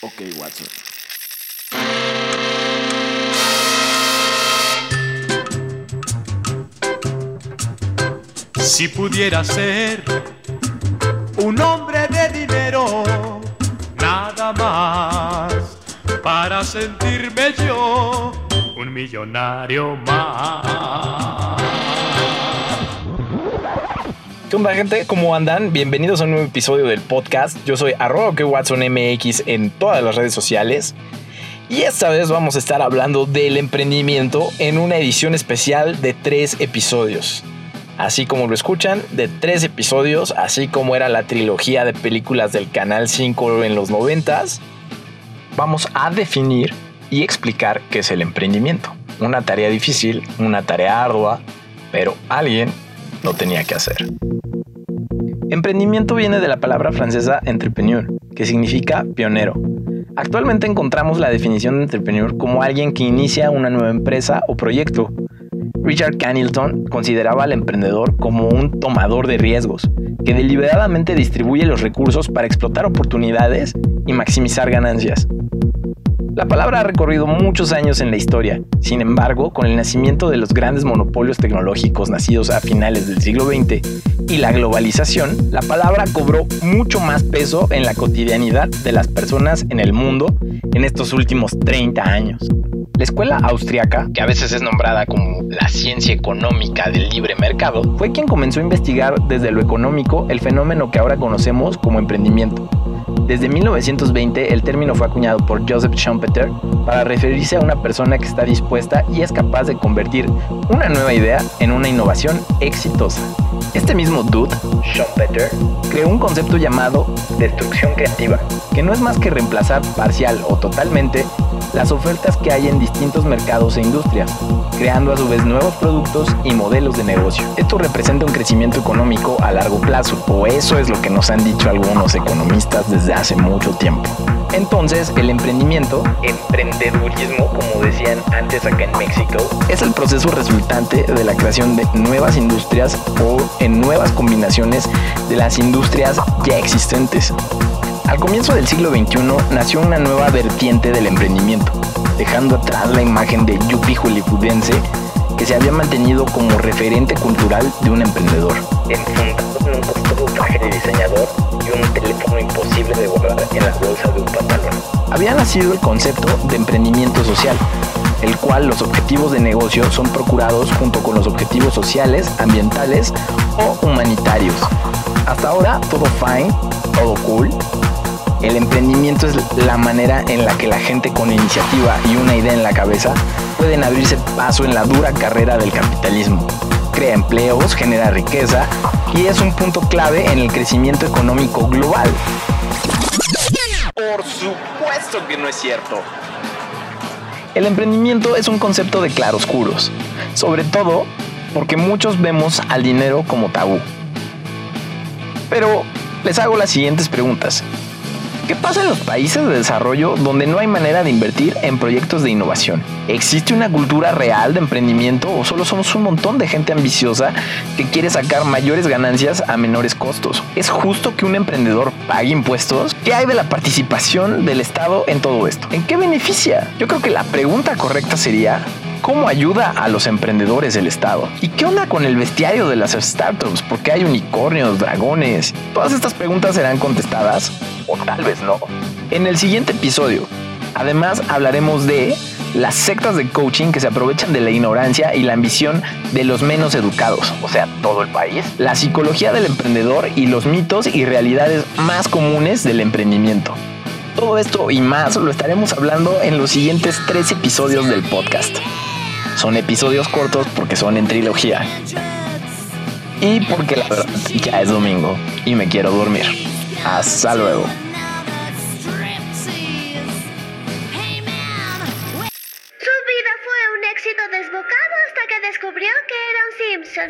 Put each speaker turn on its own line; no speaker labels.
Ok, Watson.
Si pudiera ser un hombre de dinero, nada más, para sentirme yo un millonario más.
¿Qué onda, gente? ¿Cómo andan? Bienvenidos a un nuevo episodio del podcast. Yo soy arroba Watson MX en todas las redes sociales. Y esta vez vamos a estar hablando del emprendimiento en una edición especial de tres episodios. Así como lo escuchan, de tres episodios, así como era la trilogía de películas del Canal 5 en los 90 vamos a definir y explicar qué es el emprendimiento. Una tarea difícil, una tarea ardua, pero alguien lo tenía que hacer. Emprendimiento viene de la palabra francesa entrepreneur, que significa pionero. Actualmente encontramos la definición de entrepreneur como alguien que inicia una nueva empresa o proyecto, Richard Cannington consideraba al emprendedor como un tomador de riesgos, que deliberadamente distribuye los recursos para explotar oportunidades y maximizar ganancias. La palabra ha recorrido muchos años en la historia, sin embargo, con el nacimiento de los grandes monopolios tecnológicos nacidos a finales del siglo XX y la globalización, la palabra cobró mucho más peso en la cotidianidad de las personas en el mundo en estos últimos 30 años. La escuela austriaca, que a veces es nombrada como la ciencia económica del libre mercado, fue quien comenzó a investigar desde lo económico el fenómeno que ahora conocemos como emprendimiento. Desde 1920 el término fue acuñado por Joseph Schumpeter para referirse a una persona que está dispuesta y es capaz de convertir una nueva idea en una innovación exitosa. Este mismo dude, Schumpeter, creó un concepto llamado destrucción creativa, que no es más que reemplazar parcial o totalmente las ofertas que hay en distintos mercados e industrias, creando a su vez nuevos productos y modelos de negocio. Esto representa un crecimiento económico a largo plazo, o eso es lo que nos han dicho algunos economistas desde hace mucho tiempo. Entonces, el emprendimiento, emprendedurismo, como decían antes acá en México, es el proceso resultante de la creación de nuevas industrias o en nuevas combinaciones de las industrias ya existentes. Al comienzo del siglo XXI nació una nueva vertiente del emprendimiento, dejando atrás la imagen de yuppie hollywoodense que se había mantenido como referente cultural de un emprendedor, nacido el concepto de emprendimiento social, el cual los objetivos de negocio son procurados junto con los objetivos sociales, ambientales o humanitarios. Hasta ahora todo fine, todo cool, el emprendimiento es la manera en la que la gente con iniciativa y una idea en la cabeza pueden abrirse paso en la dura carrera del capitalismo. Crea empleos, genera riqueza y es un punto clave en el crecimiento económico global. Por supuesto que no es cierto. El emprendimiento es un concepto de claroscuros, sobre todo porque muchos vemos al dinero como tabú. Pero les hago las siguientes preguntas. ¿Qué pasa en los países de desarrollo donde no hay manera de invertir en proyectos de innovación? ¿Existe una cultura real de emprendimiento o solo somos un montón de gente ambiciosa que quiere sacar mayores ganancias a menores costos? ¿Es justo que un emprendedor pague impuestos? ¿Qué hay de la participación del Estado en todo esto? ¿En qué beneficia? Yo creo que la pregunta correcta sería, ¿Cómo ayuda a los emprendedores el Estado? ¿Y qué onda con el bestiario de las startups? ¿Por qué hay unicornios, dragones? Todas estas preguntas serán contestadas, o tal vez no, en el siguiente episodio. Además, hablaremos de las sectas de coaching que se aprovechan de la ignorancia y la ambición de los menos educados, o sea, todo el país, la psicología del emprendedor y los mitos y realidades más comunes del emprendimiento. Todo esto y más lo estaremos hablando en los siguientes tres episodios del podcast. Son episodios cortos porque son en trilogía. Y porque la verdad ya es domingo y me quiero dormir. Hasta luego.
Su vida fue un éxito desbocado hasta que descubrió que era un Simpson.